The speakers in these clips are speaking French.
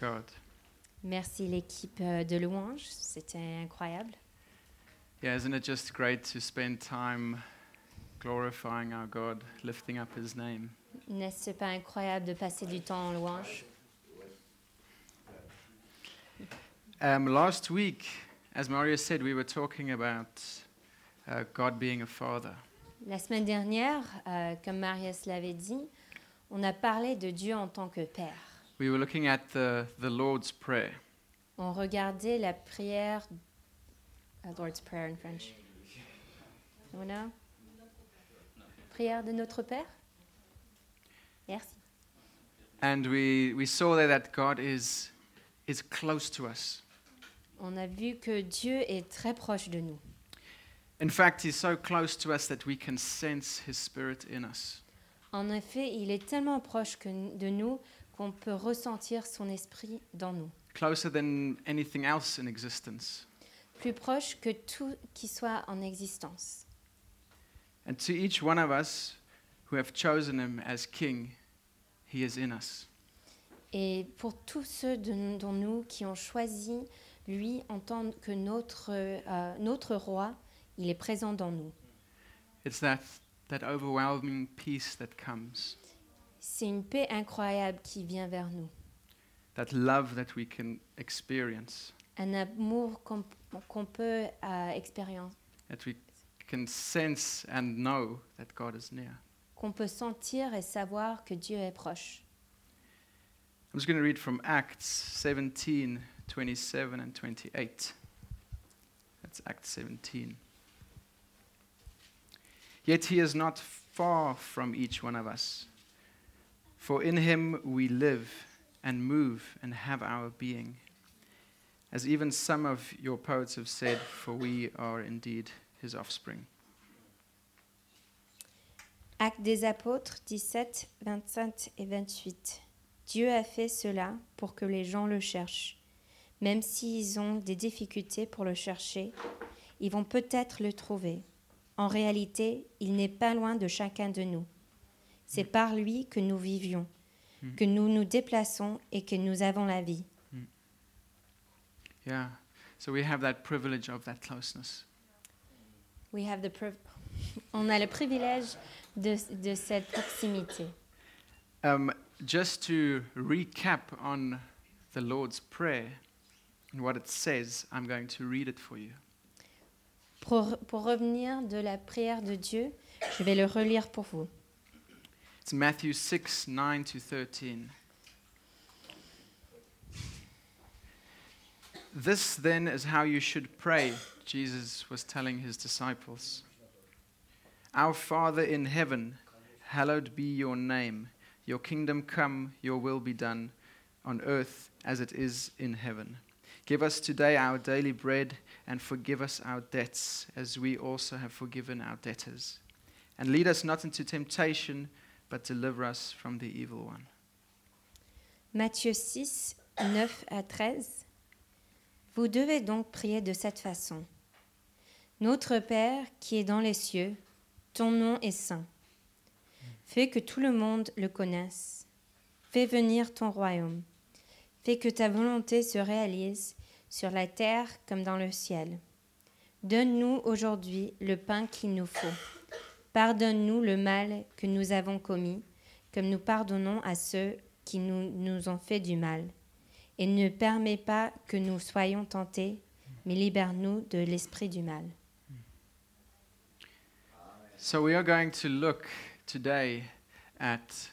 God. Merci l'équipe euh, de louange, c'était incroyable. Yeah, isn't it just great to spend time glorifying our God, lifting up His name? N'est-ce pas incroyable de passer du temps en louange? Um, last week, as Mario said, we were talking about uh, God being a father. La semaine dernière, euh, comme Marius l'avait dit, on a parlé de Dieu en tant que Père. We were looking at the, the Lord's Prayer. On regardait la prière, uh, Lord's Prayer in French. Someone know? Prière de notre Père? Merci. And we, we saw there that God is, is close to us. On a vu que Dieu est très proche de nous. In fact, He's so close to us that we can sense His Spirit in us. En effet, il est tellement proche que- de nous qu'on peut ressentir son esprit dans nous. Closer than anything else in existence. Plus proche que tout qui soit en existence. And to each one of us who have chosen Him as King, He is in us. Et pour tous ceux de- nous qui ont choisi lui en tant que notre, euh, notre roi, il est présent dans nous. It's that, that overwhelming peace that comes, C'est une paix incroyable qui vient vers nous. that love that we can experience, Un amour qu'on peut euh, that we can sense and know that God is near. qu'on peut sentir et savoir que Dieu est proche. I'm just going to read from Acts 17 27 and 28. That's Acts 17. Yet he is not far from each one of us. For in him we live and move and have our being. As even some of your poets have said, for we are indeed his offspring. Actes des apôtres 17, 27 et 28. Dieu a fait cela pour que les gens le cherchent. Même s'ils ont des difficultés pour le chercher, ils vont peut-être le trouver. En réalité, il n'est pas loin de chacun de nous. C'est par lui que nous vivions, que nous nous déplaçons et que nous avons la vie. Yeah. So we have that privilege of that closeness. We have the On a le privilège de, de cette proximité. Um, just to recap on the Lord's Prayer and what it says, I'm going to read it for you. Pour, pour revenir de la prière de Dieu, je vais le relire pour vous. It's Matthew 6 9 to 13. This then is how you should pray, Jesus was telling his disciples. Our Father in heaven, hallowed be your name. Your kingdom come, your will be done, on earth as it is in heaven. Give us today our daily bread, and forgive us our debts, as we also have forgiven our debtors. And lead us not into temptation, but deliver us from the evil one. Matthieu 6, 9 à 13. Vous devez donc prier de cette façon. Notre Père qui est dans les cieux, ton nom est saint. Fais que tout le monde le connaisse. Fais venir ton royaume. Fais que ta volonté se réalise sur la terre comme dans le ciel. Donne-nous aujourd'hui le pain qu'il nous faut. Pardonne-nous le mal que nous avons commis, comme nous pardonnons à ceux qui nous, nous ont fait du mal. Et ne permets pas que nous soyons tentés, mais libère-nous de l'esprit du mal. So, we are going to look today at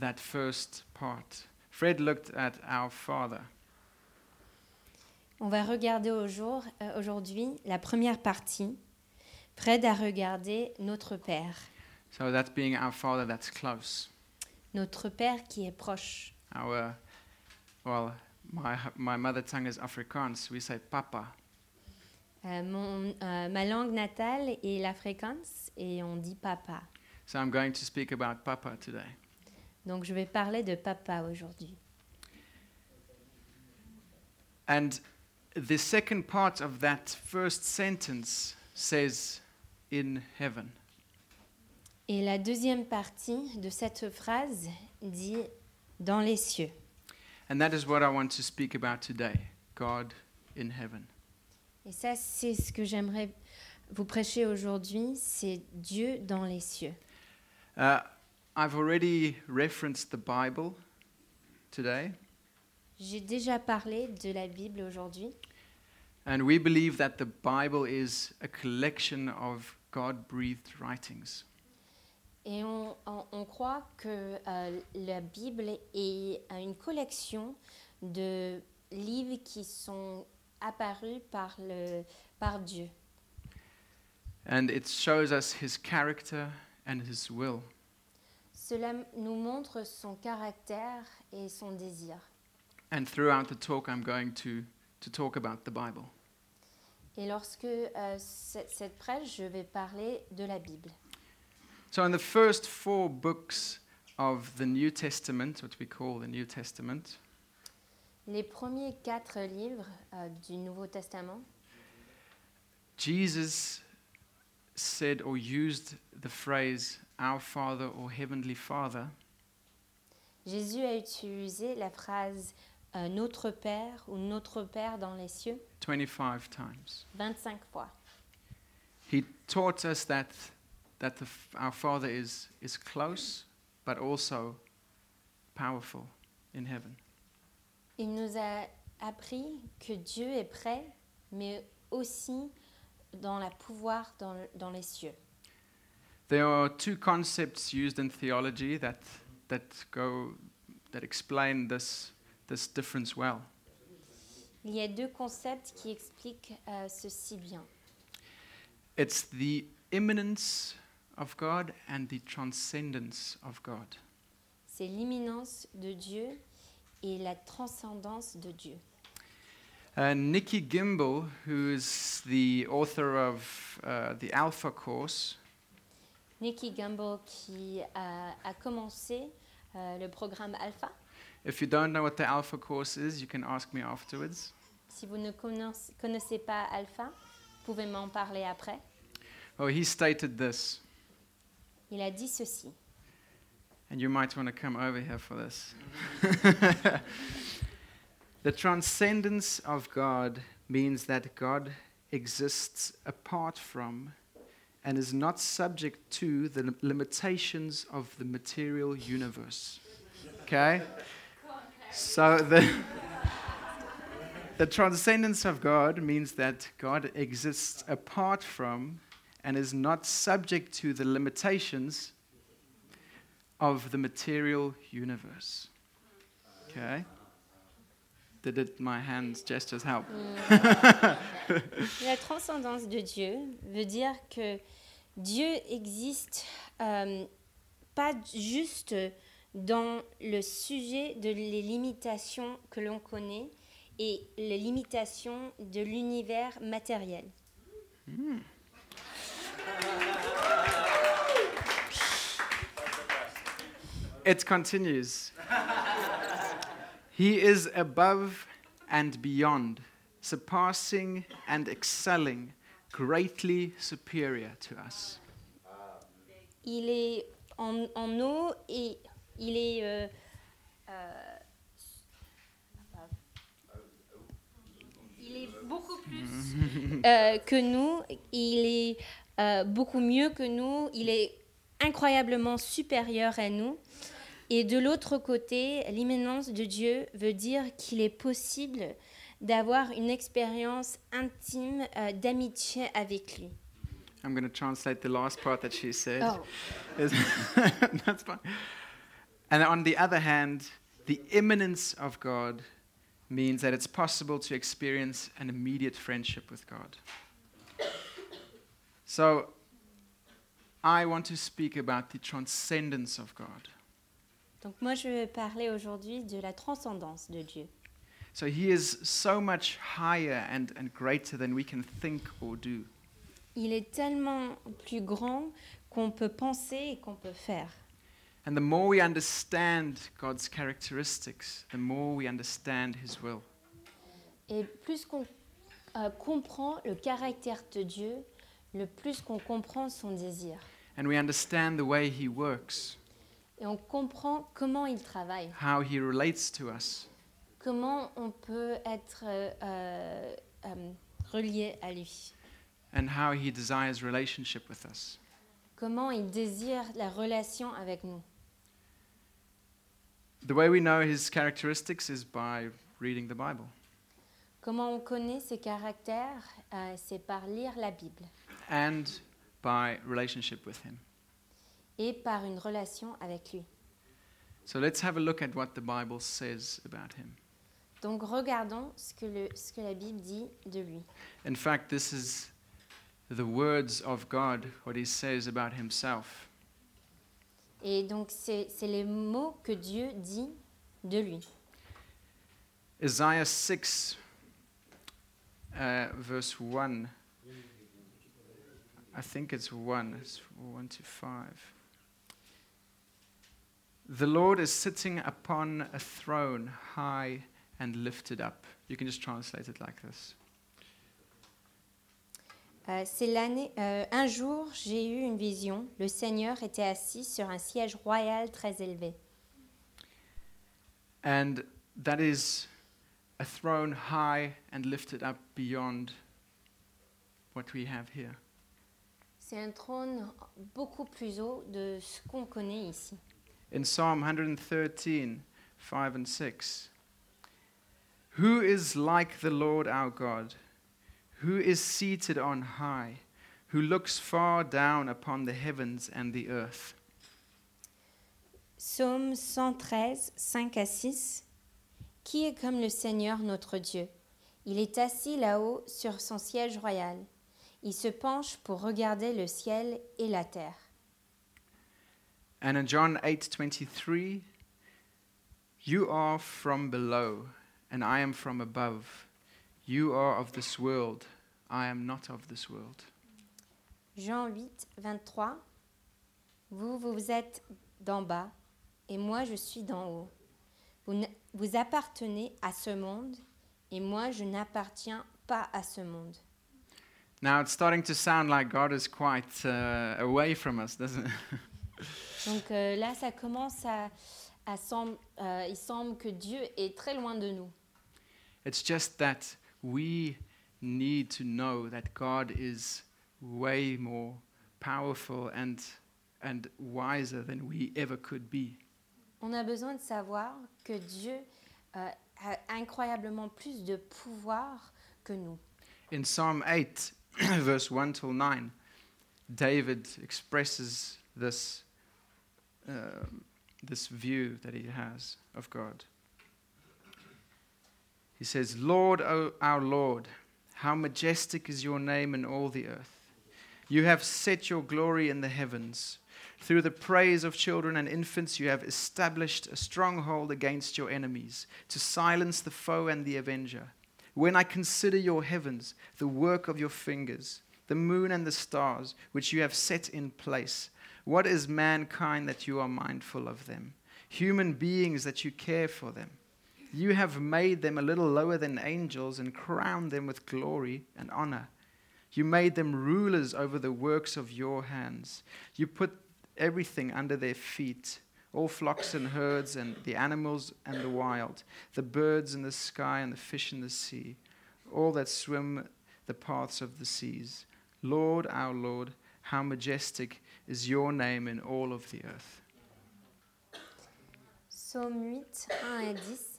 that first part. Fred looked at our Father. On va regarder euh, aujourd'hui la première partie. Fred a regardé notre Père, So, that being our Father that's close. notre Père qui est proche. Our, well, my, my mother tongue is Afrikaans. We say Papa. Euh, mon- euh, ma langue natale est l'africaans et on dit papa. So, I'm going to speak about Papa today. Donc je vais parler de papa aujourd'hui. And the second part of that first sentence says, in heaven. Et la deuxième partie de cette phrase dit dans les cieux. And that is what I want to speak about today God in heaven. Et ça, c'est ce que j'aimerais vous prêcher aujourd'hui, c'est Dieu dans les cieux. Uh, I've already referenced the Bible today, J'ai déjà parlé de la Bible aujourd'hui. And we believe that the Bible is a collection of God breathed writings. Et on, on- on croit que euh, la Bible est euh, une collection de livres qui sont apparus par, le, par Dieu. And it shows us his character and his will. Cela nous montre son caractère et son désir. And throughout the talk, I'm going to, to talk about the Bible. Et lorsque euh, ce- cette prêche, je vais parler de la Bible. So, in the first four books of the New Testament, what we call the New Testament, Les premiers quatre livres euh, du Nouveau Testament, Jesus said or used the phrase Our Father or Heavenly Father Jésus a utilisé la phrase euh, Notre Père ou Notre Père dans les cieux? 25 times. 25 fois. He taught us that, that the, f- our Father is, is close, but also powerful in heaven. Il nous a appris que Dieu est prêt, mais aussi dans la pouvoir dans, le- dans les cieux. There are two concepts used in theology that, that, go, that explain this, this difference well. Il y a deux concepts qui expliquent euh, ceci bien. It's the immanence of God and the transcendence of God. C'est l'imminence de Dieu et la transcendance de Dieu. Uh, Nikki Gimbel, who is the author of uh, the Alpha Course, Nicky Gamble qui a, a commencé euh, le programme Alpha. If you don't know what the Alpha Course is, you can ask me afterwards. Si vous ne connaiss- connaissez pas Alpha, vous pouvez m'en parler après. Oh, he stated this, Il a dit ceci. and you might want to come over here for this. the transcendence of God means that God exists apart from and is not subject to the limitations of the material universe. Okay? So the the transcendence of God means that God exists apart from and is not subject to the limitations of the material universe. Okay? Did my hands gestures help? La transcendance de Dieu veut dire que Dieu existe euh, pas juste dans le sujet de les limitations que l'on connaît et les limitations de l'univers matériel. It continues. he is above and beyond, surpassing and excelling, greatly superior to us. Il est en, en et il est euh, euh, il est beaucoup plus euh, que nous. Il est beaucoup mieux que nous. Il est incroyablement supérieur à nous. Et de l'autre côté, l'immanence de Dieu veut dire qu'il est possible d'avoir une expérience intime d'amitié avec lui. I'm going to translate the last part that she said. Oh. Is- That's fine. And on the other hand, the immanence of God means that it's possible to experience an immediate friendship with God. So, I want to speak about the transcendence of God. Donc moi, je vais parler aujourd'hui de la transcendance de Dieu. So, He is so much higher and, and greater than we can think or do. Il est tellement plus grand qu'on peut penser et qu'on peut faire. And the more we understand God's characteristics, the more we understand His will. Et plus qu'on euh, comprend le caractère de Dieu, le plus qu'on comprend son désir. And we understand the way He works, Et on comprend comment il travaille, how He relates to us. comment on peut être euh, euh, euh, relié à lui, and how he desires relationship with us. comment il désire la relation avec nous. The way we know his characteristics is by reading the Bible. Comment on connaît ses caractères Euh, C'est par lire la Bible and by relationship with him. et par une relation avec lui. So let's have a look at what the Bible says about him. Donc regardons ce que, le- ce que la Bible dit de lui. In fact, this is the words of God, what he says about himself. Et donc c'est les mots que Dieu dit de lui. Isaiah 6, uh, verse 1. I think it's 1, it's 1 to 5. The Lord is sitting upon a throne high and lifted up. You can just translate it like this. Euh, c'est l'année. euh, un jour, j'ai eu une vision. Le Seigneur était assis sur un siège royal très élevé. And that is a throne high and lifted up beyond what we have here. C'est un trône beaucoup plus haut de ce qu'on connaît ici. In Psalm 113, 5 and 6, Who is like the Lord our God, who is seated on high, who looks far down upon the heavens and the earth? Psaume 113, 5 à 6. Qui est comme le Seigneur notre Dieu Il est assis là-haut sur son siège royal. Il se penche pour regarder le ciel et la terre. And in John 8:23, You are from below, and I am from above. You are of this world, I am not of this world. Jean 8, 23. Vous, vous êtes d'en bas, et moi je suis d'en haut. Vous, n- vous appartenez à ce monde, et moi je n'appartiens pas à ce monde. Now it's starting to sound like God is quite uh, away from us, doesn't it? Donc euh, là, ça commence à, à sem- euh, il semble que Dieu est très loin de nous. It's just that we need to know that God is way more powerful and, and wiser than we ever could be. On a besoin de savoir que Dieu euh, a incroyablement plus de pouvoir que nous. In Psalm 8, verse 1 till 9, David expresses this, um, this view that he has of God. He says, Lord, o our Lord, how majestic is your name in all the earth. You have set your glory in the heavens. Through the praise of children and infants, you have established a stronghold against your enemies, to silence the foe and the avenger. When I consider your heavens, the work of your fingers, the moon and the stars, which you have set in place, what is mankind that you are mindful of them? Human beings that you care for them. You have made them a little lower than angels and crowned them with glory and honor. You made them rulers over the works of your hands. You put everything under their feet all flocks and herds, and the animals and the wild, the birds in the sky and the fish in the sea, all that swim the paths of the seas. Lord, our Lord, how majestic is your name in all of the earth. Psaume 8, 1 à 10,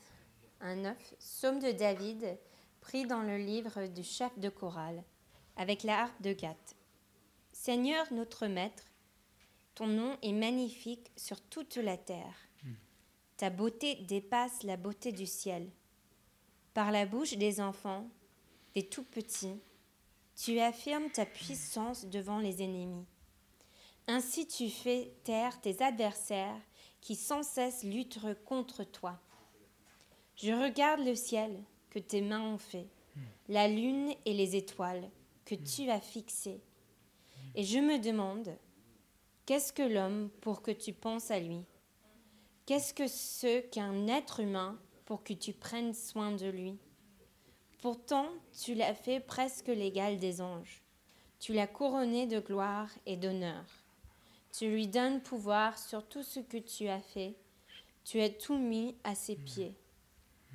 1, 9. Psaume de David, pris dans le livre du chef de chorale, avec la harpe de Gath. Seigneur notre Maître, ton nom est magnifique sur toute la terre. Ta beauté dépasse la beauté du ciel. Par la bouche des enfants, des tout petits, tu affirmes ta puissance devant les ennemis. Ainsi tu fais taire tes adversaires qui sans cesse luttent contre toi. Je regarde le ciel que tes mains ont fait, la lune et les étoiles que tu as fixées, et je me demande, qu'est-ce que l'homme pour que tu penses à lui? Qu'est-ce que ce qu'un être humain pour que tu prennes soin de lui? Pourtant, tu l'as fait presque l'égal des anges. Tu l'as couronné de gloire et d'honneur. Tu lui donnes pouvoir sur tout ce que tu as fait. Tu as tout mis à ses pieds.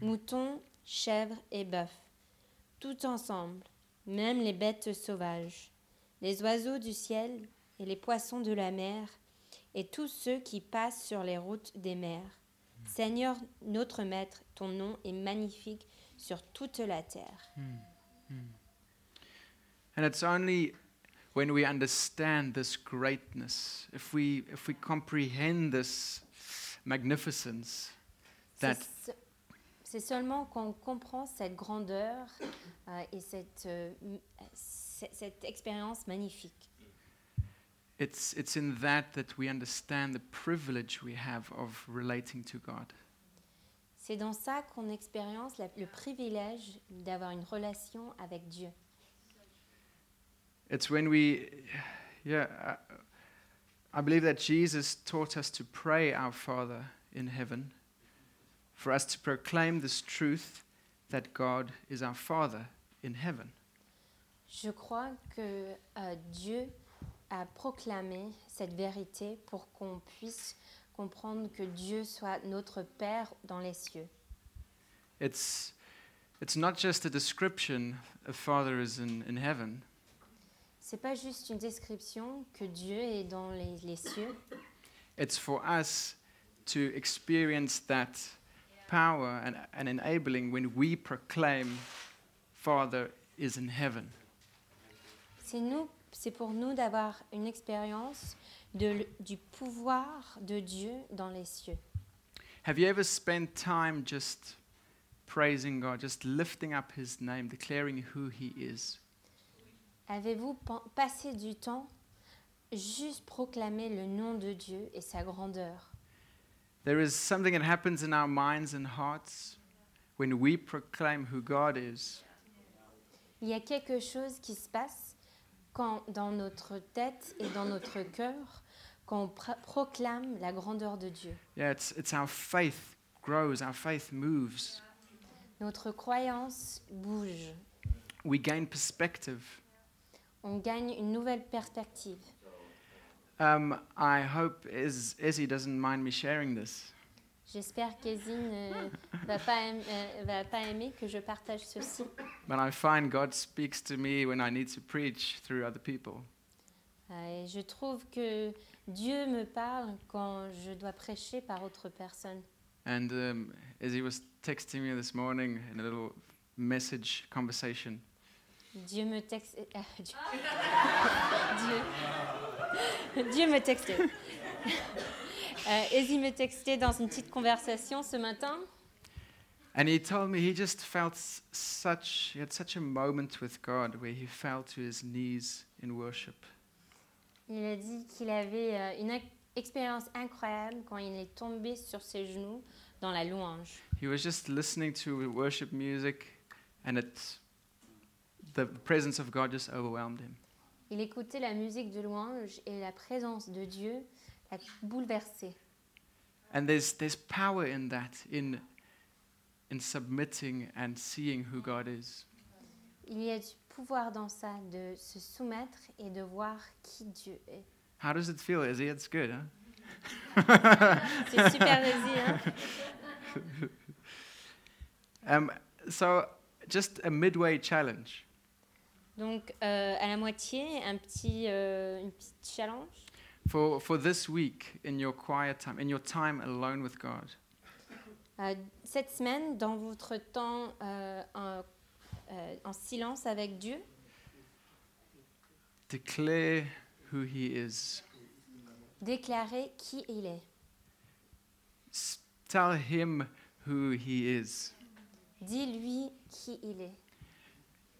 Moutons, chèvres et bœufs, tout ensemble, même les bêtes sauvages, les oiseaux du ciel et les poissons de la mer, et tous ceux qui passent sur les routes des mers. Seigneur notre Maître, ton nom est magnifique sur toute la terre. And it's only when we understand this greatness, if we, if we comprehend this magnificence, that C'est seulement quand on comprend cette grandeur euh, et cette, euh, m- c- cette expérience magnifique. it's, it's in that that we understand the privilege we have of relating to God. C'est dans ça qu'on expérience la- le privilège d'avoir une relation avec Dieu. It's when we, yeah, I, I believe that Jesus taught us to pray our Father in heaven, for us to proclaim this truth that God is our Father in heaven. Je crois que euh, Dieu a proclamé cette vérité pour qu'on puisse comprendre que Dieu soit notre Père dans les cieux. It's, it's not just a description of Father is in, in heaven, C'est pas juste une description que Dieu est dans les, les cieux, it's for us to experience that power and, and enabling when we proclaim Father is in heaven. c'est nous, c'est pour nous d'avoir une expérience de du pouvoir de Dieu dans les cieux. Have you ever spent time just praising God, just lifting up His name, declaring who He is? Avez-vous passé du temps juste proclamer le nom de Dieu et sa grandeur? There is something that happens in our minds and hearts when we proclaim who God is. Il y a quelque chose qui se passe quand dans notre tête et dans notre cœur, quand on pr- proclame la grandeur de Dieu. Yeah, it's, it's our faith grows, our faith moves. Notre croyance bouge. We gain perspective. On gagne une nouvelle perspective. Um, I hope Ez- Ezzy doesn't mind me sharing this. J'espère qu'Ezzy ne va pas, aim- euh, va pas aimer que je partage ceci. But I find God speaks to me when I need to preach through other people. Euh, et je trouve que Dieu me parle quand je dois prêcher par autre personne. And um, Ezzy was texting me this morning in a little message conversation. Dieu me texte. euh, Dieu. Dieu. Dieu me textait. Euh, Ezzy me textait dans une petite conversation ce matin. And he told me he just felt such, he had such a moment with God where he fell to his knees in worship. Il a dit qu'il avait euh, une expérience incroyable quand il est tombé sur ses genoux dans la louange. He was just listening to worship music and it, the presence of God just overwhelmed him. Il écoutait la musique de louange et la présence de Dieu l'a bouleversé. And there's, there's power in that, in, in submitting and seeing who God is. Il y a du pouvoir dans ça, de se soumettre et de voir qui Dieu est. How does it feel, Izzy? It's good, huh? C'est super Ezzy, hein? Um, so, just a midway challenge. Donc, euh, à la moitié, un petit, euh, une petite challenge. For, for this week, in your quiet time, in your time alone with God, Euh, cette semaine, dans votre temps en, en silence avec Dieu, declare who He is. déclarez qui il est. S- tell Him who He is. Dis-lui qui il est.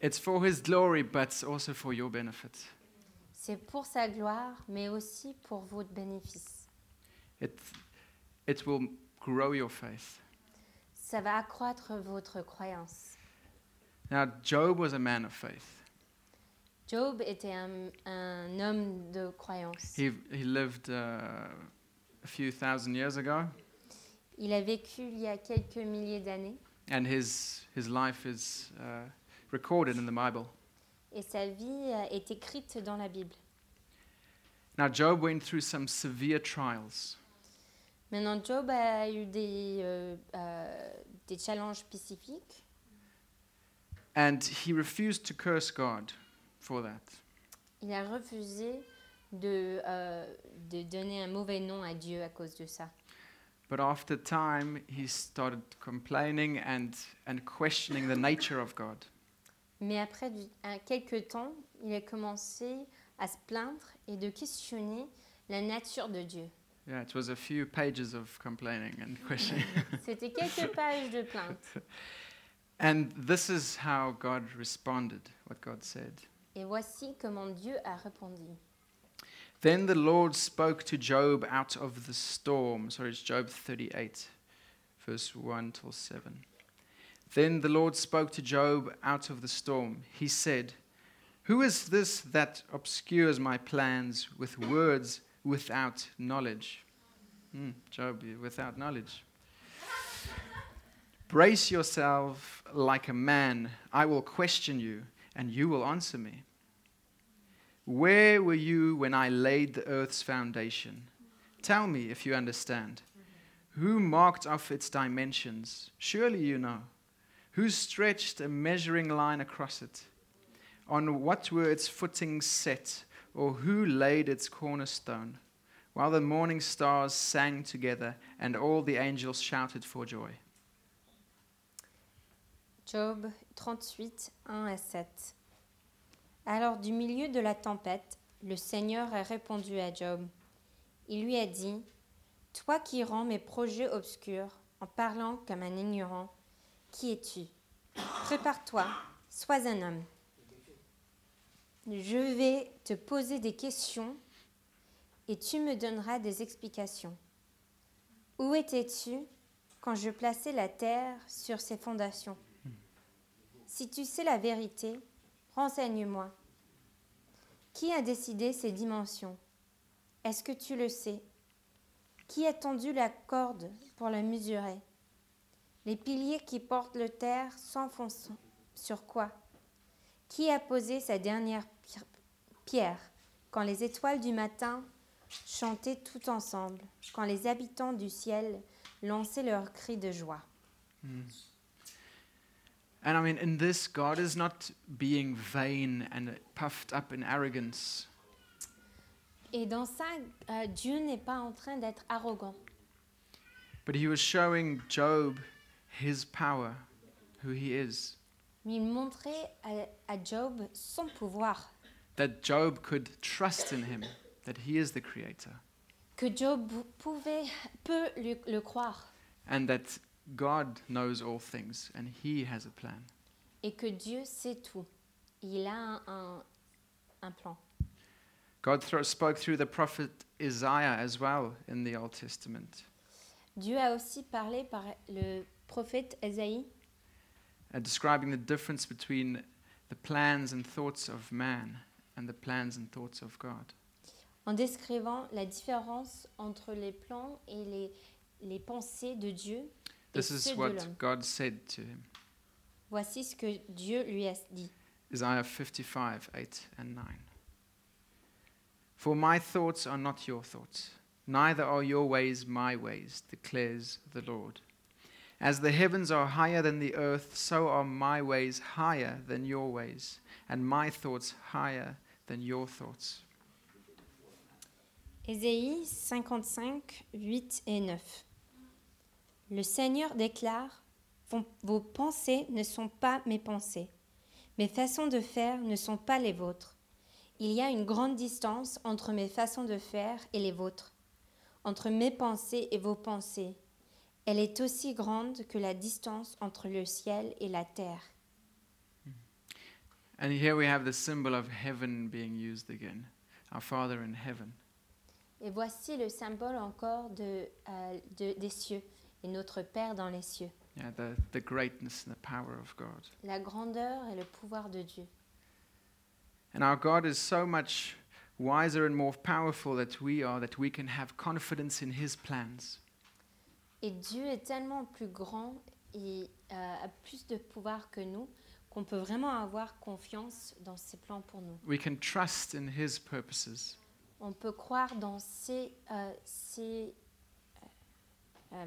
It's for His glory, but also for your benefit. C'est pour sa gloire, mais aussi pour votre bénéfice. It, it will grow your faith. Ça va accroître votre croyance. Now, Job was a man of faith. Job était un, un homme de croyance. He, he lived uh, a few thousand years ago, Il a vécu il y a quelques milliers d'années and his, his life is uh, recorded in the Bible. et sa vie euh, est écrite dans la Bible. Now, Job went through some severe trials. Maintenant, Job a eu des, euh, euh, des challenges spécifiques and he refused to curse God for that. Il a refusé de, euh, de donner un mauvais nom à Dieu à cause de ça. But after time, he started complaining and, and questioning the nature of God. Mais après du- un, quelques temps, il a commencé à se plaindre et de questionner la nature de Dieu. Yeah, it was a few pages of complaining and questioning. C'était quelques pages de plainte. and this is how God responded, what God said. Et voici comment Dieu a répondu. Then the Lord spoke to Job out of the storm. Sorry, it's Job 38, verse 1 till 7. Then the Lord spoke to Job out of the storm. He said, Who is this that obscures my plans with words without knowledge? Hmm, Job, without knowledge. Brace yourself like a man. I will question you, and you will answer me. Where were you when I laid the earth's foundation? Tell me if you understand. Who marked off its dimensions? Surely you know. Who stretched a measuring line across it? On what were its footings set? Or who laid its cornerstone? While the morning stars sang together and all the angels shouted for joy. Job 38, 1 à 7. Alors du milieu de la tempête, le Seigneur a répondu à Job. Il lui a dit, Toi qui rends mes projets obscurs en parlant comme un ignorant, qui es-tu? Prépare-toi, sois un homme. Je vais te poser des questions et tu me donneras des explications. Où étais-tu quand je plaçais la terre sur ses fondations? Si tu sais la vérité, renseigne-moi. Qui a décidé ces dimensions? Est-ce que tu le sais? Qui a tendu la corde pour la mesurer? Les piliers qui portent le terre s'enfoncent sur quoi? Qui a posé sa dernière pi- pierre quand les étoiles du matin chantaient tout ensemble, quand les habitants du ciel lançaient leurs cris de joie? And I mean, in this, God is not being vain and puffed up in arrogance. Et dans ça, euh, Dieu n'est pas en train d'être arrogant, But he was showing Job his power, who he is. mais il montrait à, à Job son pouvoir, That Job could trust in him, that he is the creator, que Job pouvait, peut le, le croire, and that God knows all things and he has a plan. et que Dieu sait tout. Il a un, un- un plan. God thro- spoke through the prophet Isaiah as well in the Old Testament, Dieu a aussi parlé par le prophète Esaïe, uh, describing the difference between the plans and thoughts of man and the plans and thoughts of God. en décrivant la différence entre les plans et les, les pensées de Dieu et This is ceux de what l'homme. God said to him. Voici ce que Dieu lui a dit. Isaiah 55, 8 and 9. For my thoughts are not your thoughts, neither are your ways my ways, declares the Lord. As the heavens are higher than the earth, so are my ways higher than your ways, and my thoughts higher than your thoughts. Ésaïe 55, 8 et 9. Le Seigneur déclare Vos- pensées ne sont pas mes pensées, mes façons de faire ne sont pas les vôtres. Il y a une grande distance entre mes façons de faire et les vôtres, entre mes pensées et vos pensées. Elle est aussi grande que la distance entre le ciel et la terre. And here we have the symbol of heaven being used again, our Father in heaven. Et voici le symbole encore de, euh, de- des cieux et notre Père dans les cieux. Yeah, the, the greatness and the power of God. la grandeur et le pouvoir de Dieu. And our God is so much wiser and more powerful that we are that we can have confidence in His plans. Et Dieu est tellement plus grand et euh, a plus de pouvoir que nous qu'on peut vraiment avoir confiance dans ses plans pour nous. We can trust in His purposes. On peut croire dans ses, euh, ses, euh,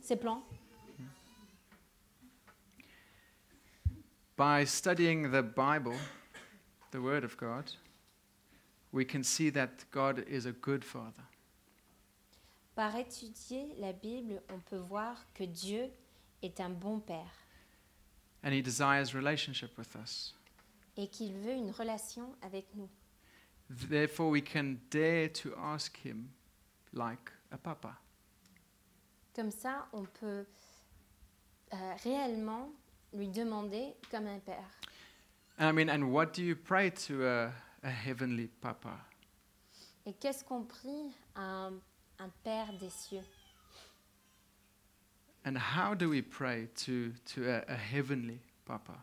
ses plans. By studying the Bible, the Word of God, we can see that God is a good Father. Par étudier la Bible, on peut voir que Dieu est un bon Père And He desires relationship with us. et qu'il veut une relation avec nous. Therefore, we can dare to ask Him like a papa. Comme ça, on peut euh, réellement lui demander comme un Père. And I mean, and what do you pray to a, a heavenly papa? Et qu'est-ce qu'on prie à un, un Père des cieux? And how do we pray to, to a, a heavenly papa?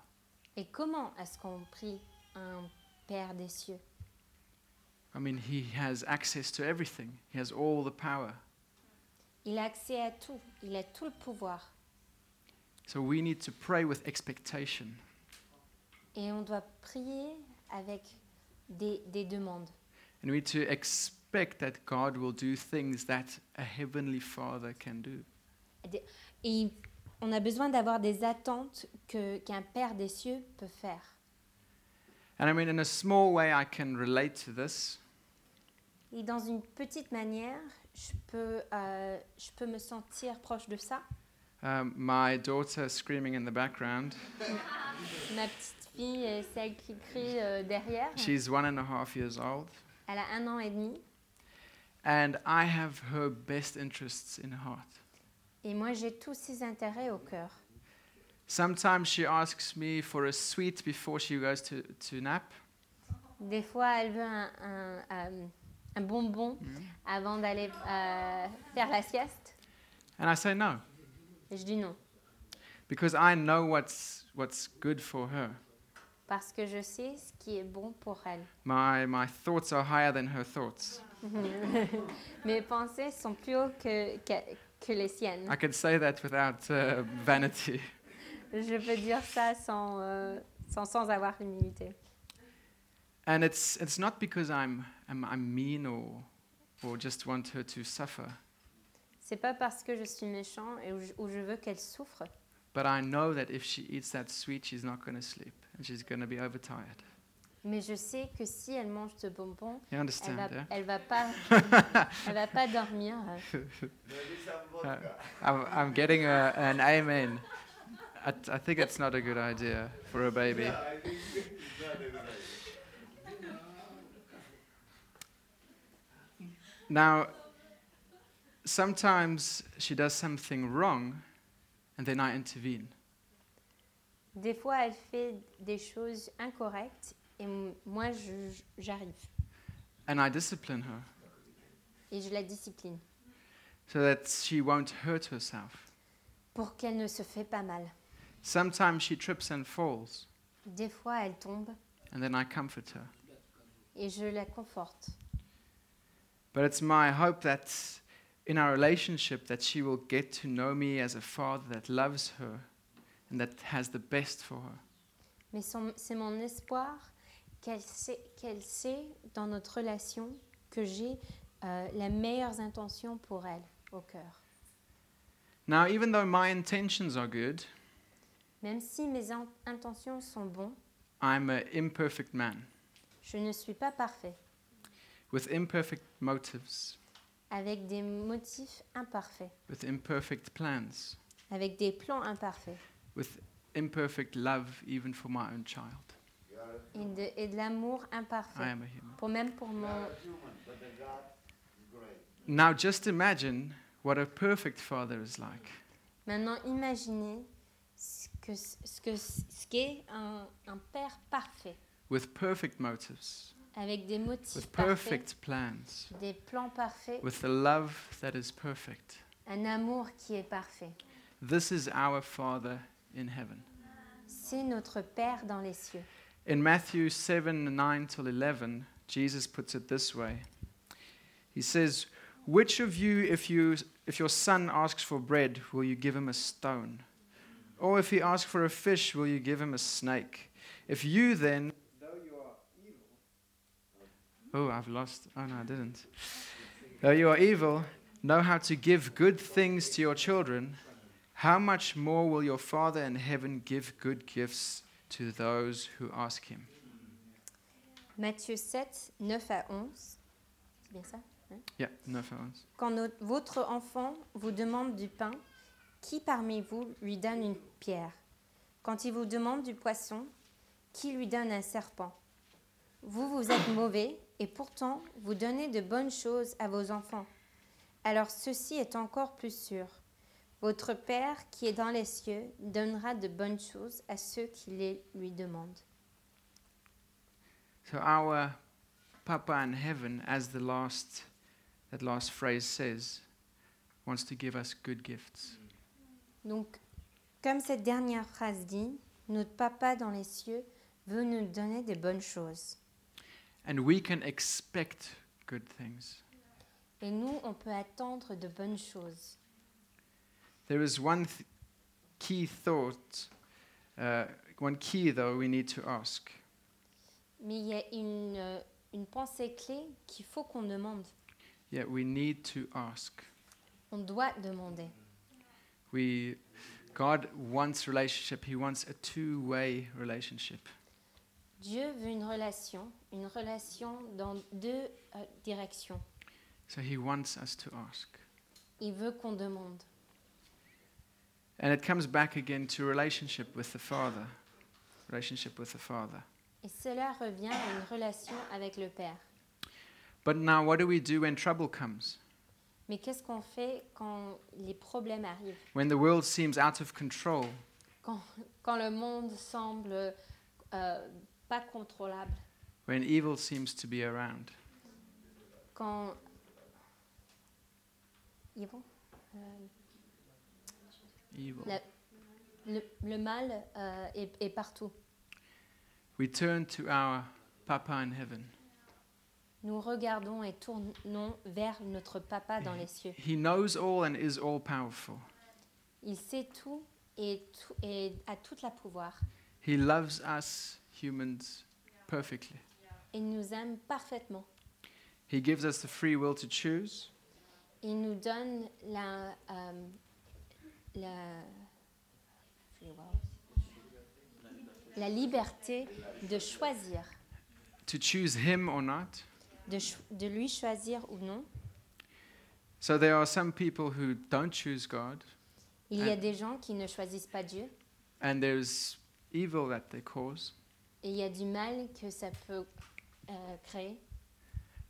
Et comment est-ce qu'on prie à un Père des cieux? I mean, He has access to everything, He has all the power. Il a accès à tout, il a tout le pouvoir. So we need to pray with expectation. Et on doit prier avec des, des demandes. And we need to expect that God will do things that a heavenly father can do. Et on a besoin d'avoir des attentes que, qu'un Père des cieux peut faire. And I mean, in a small way, I can relate to this. Et dans une petite manière, je peux, euh, je peux me sentir proche de ça. Um, my daughter screaming in the background, Ma petite fille, euh, celle qui crie euh, derrière, she's one and a half years old. elle a un an et demi. And I have her best interests in heart. Et moi, j'ai tous ses intérêts au cœur. Sometimes she asks me for a sweet before she goes to, to nap. Des fois, elle veut un, un, euh, un bonbon mm. avant d'aller euh, faire la sieste. And I say no, Et je dis non, because I know what's, what's good for her. Parce que je sais ce qui est bon pour elle. My, my thoughts are higher than her thoughts. Mes pensées sont plus hautes que, que, que les siennes. I say that without uh, vanity. Je peux dire ça sans, euh, sans, sans avoir l'humilité. And it's, it's not because I'm, I'm, I'm mean or, or just want her to suffer, C'est pas parce que je suis méchant et où je, où je veux qu'elle souffre, but I know that if she eats that sweet, she's not going to sleep and she's going to be overtired. mais je sais que si elle mange ce bonbon, You elle understand, va, yeah? elle va pas, elle va pas dormir. Uh, I'm, I'm getting a, an amen. I, t- I think it's not a good idea for a baby. Now, sometimes she does something wrong and then I intervene. Des fois, elle fait des choses incorrectes et moi, j'arrive And I discipline her et je la discipline so that she won't hurt herself. pour qu'elle ne se fait pas mal. Sometimes she trips and falls, Des fois, elle tombe and then I comfort her. et je la conforte. But it's my hope that in our relationship that she will get to know me as a father that loves her and that has the best for her. Mais c'est mon espoir qu'elle sait, qu'elle sait dans notre relation que j'ai euh, les meilleures intentions pour elle au cœur. Now, even though my intentions are good, Même si mes in- intentions sont bonnes, I'm an imperfect man je ne suis pas parfait, with imperfect motives, avec des motifs imparfaits, with imperfect plans, avec des plans imparfaits with imperfect love even for my own child. et de, et de l'amour I imparfait, am a human. pour même pour mon... Now, just imagine what a perfect father is like. Maintenant, imaginez ce que ce que ce qu'est un, un père parfait, with perfect motives, avec des motifs with parfaits, perfect plans, des plans parfaits, with the love that is perfect. un amour qui est parfait. This is our Father in heaven. C'est notre Père dans les cieux. In Matthew 7 9 till 11, Jesus puts it this way He says, Which of you, if, you, if your son asks for bread, will you give him a stone? Or if he asks for a fish, will you give him a snake? If you then, though you are evil, Oh, I've lost. Oh, no, I didn't. Though you are evil, know how to give good things to your children. How much more will your Father in heaven give good gifts to those who ask him? Matthieu 7, 9 à 11. C'est bien ça Yeah, no offense. Quand no- votre enfant vous demande du pain, qui parmi vous lui donne une pierre? Quand il vous demande du poisson, qui lui donne un serpent? Vous, vous êtes mauvais et pourtant vous donnez de bonnes choses à vos enfants. Alors ceci est encore plus sûr. Votre Père qui est dans les cieux donnera de bonnes choses à ceux qui les lui demandent. So our Papa in heaven, as the last that last phrase says, wants to give us good gifts. Donc, comme cette dernière phrase dit, notre Papa dans les cieux veut nous donner des bonnes choses. And we can expect good things. Et nous, on peut attendre de bonnes choses. There is one th- key thought, uh, one key though we need to ask. Mais il y a une, euh, une pensée clé qu'il faut qu'on demande. Yeah, we need to ask. On doit demander. We, God wants relationship. He wants a two-way relationship. Dieu veut une relation, une relation dans deux euh, directions. So He wants us to ask. Il veut qu'on demande. And it comes back again to relationship with the Father. Relationship with the Father. Et cela revient à une relation avec le Père. But now, what do we do when trouble comes? Mais qu'est-ce qu'on fait quand les problèmes arrivent When the world seems out of control? quand, quand le monde semble euh, pas contrôlable When evil seems to be around? Quand. Yvon Euh, Evil. Le, le mal euh, est, est partout. We turn to our Papa in heaven. Nous regardons et tournons vers notre Papa dans les cieux. He knows all and is all powerful. Il sait tout et, tout, et a toute la pouvoir. He loves us humans perfectly. Il nous aime parfaitement. He gives us the free will to choose. Il nous donne la, euh, la, la liberté de choisir, to choose him or not. de, de lui choisir ou non. So there are some people who don't choose God, Il y a des gens qui ne choisissent pas Dieu and there's evil that they cause. et il y a du mal que ça peut euh, créer.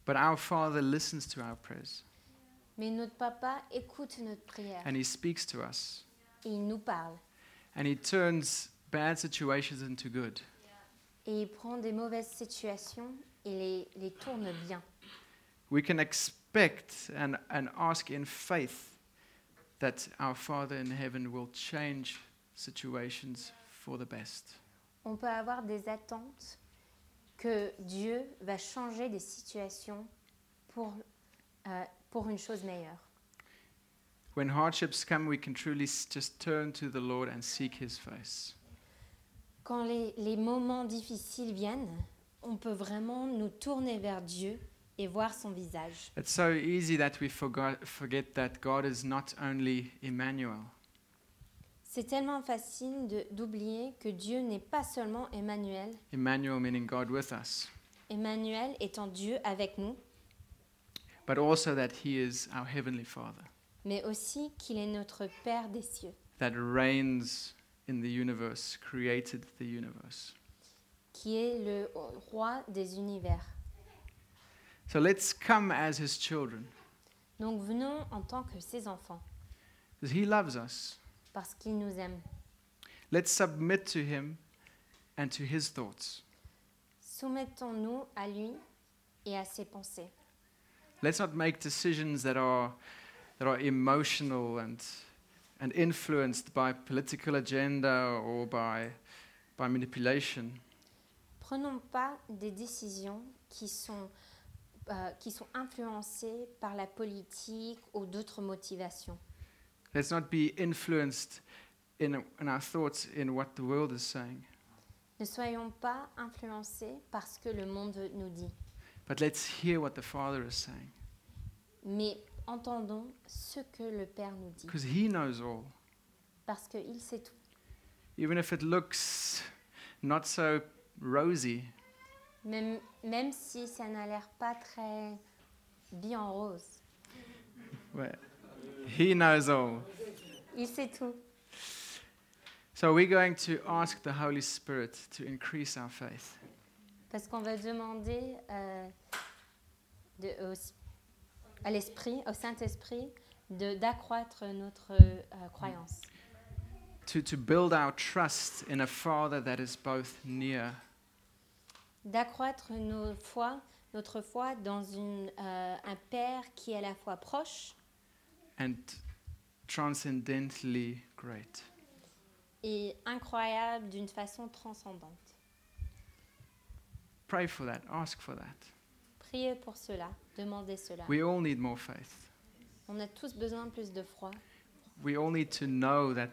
But our Father listens to our prayers Mais notre papa écoute notre prière and He speaks to us et il nous parle. and He turns bad situations into good. Et il prend des mauvaises situations et les, les tourne bien. We can expect and, and ask in faith that our Father in heaven will change situations for the best. On peut avoir des attentes que Dieu va changer des situations pour, euh, pour une chose meilleure. When hardships come, we can truly just turn to the Lord and seek His face. Quand les, les moments difficiles viennent, on peut vraiment nous tourner vers Dieu et voir son visage. It's so easy that we forgot, forget that God is not only Emmanuel, C'est tellement facile de- d'oublier que Dieu n'est pas seulement Emmanuel, Emmanuel meaning God with us, Emmanuel étant Dieu avec nous, but also that He is our Heavenly Father mais aussi qu'il est notre Père des cieux, that reigns in the universe, created the universe. qui est le roi des univers. So let's come as His children, Donc venons en tant que ses enfants, because He loves us. parce qu'il nous aime. Let's submit to Him and to His thoughts. Soumettons-nous à lui et à ses pensées. Let's not make decisions that are, that are emotional and, and influenced by political agenda or by, by manipulation. Prenons pas des décisions qui sont, euh, qui sont influencées par la politique ou d'autres motivations. Let's not be influenced in, in our thoughts in what the world is saying, Ne soyons pas influencés par ce que le monde nous dit, But let's hear what the Father is saying Mais entendons ce que le Père nous dit, because He knows all. parce qu'il sait tout. Even if it looks not so rosy, Même, même si ça n'a l'air pas très bien rose, well, He knows all. il sait tout. So we're going to ask the Holy Spirit to increase our faith. Parce qu'on va demander euh, de- au- à l'Esprit, au Saint-Esprit, d'accroître notre euh, croyance, To, to build our trust in a Father that is both near d'accroître nos foi, notre foi dans une, euh, un Père qui est à la fois proche and transcendently great. et incroyable d'une façon transcendante. Pray for that. Ask for that. Priez pour cela, demandez cela. We all need more faith. On a tous besoin de plus de foi. We all need to know that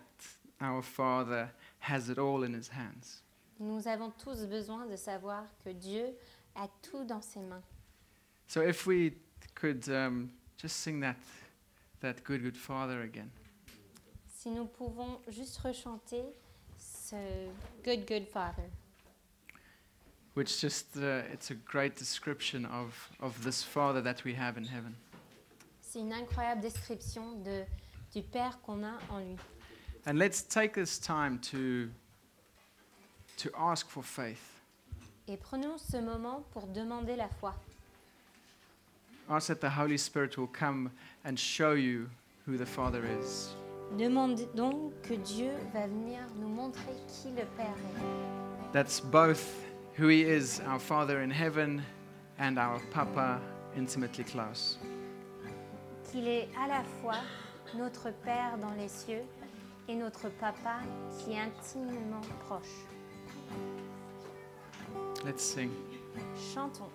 our Father has it all in His hands. Nous avons tous besoin de savoir que Dieu a tout dans ses mains. So if we could um, just sing that, that good, good Father again. Si nous pouvons juste rechanter ce Good Good Father, which just uh, it's a great description of, of this father that we have in heaven c'est une incroyable description de, du Père qu'on a en lui. and let's take this time to to ask for faith Et prenons ce moment pour demander la foi. ask that the holy spirit will come and show you who the father is Demandez donc que Dieu va venir nous montrer qui le Père est. that's both who he is our father in heaven and our papa intimately close Qu'il est à la fois notre Père dans les cieux et notre Papa qui est intimement proche. let's sing Chantons.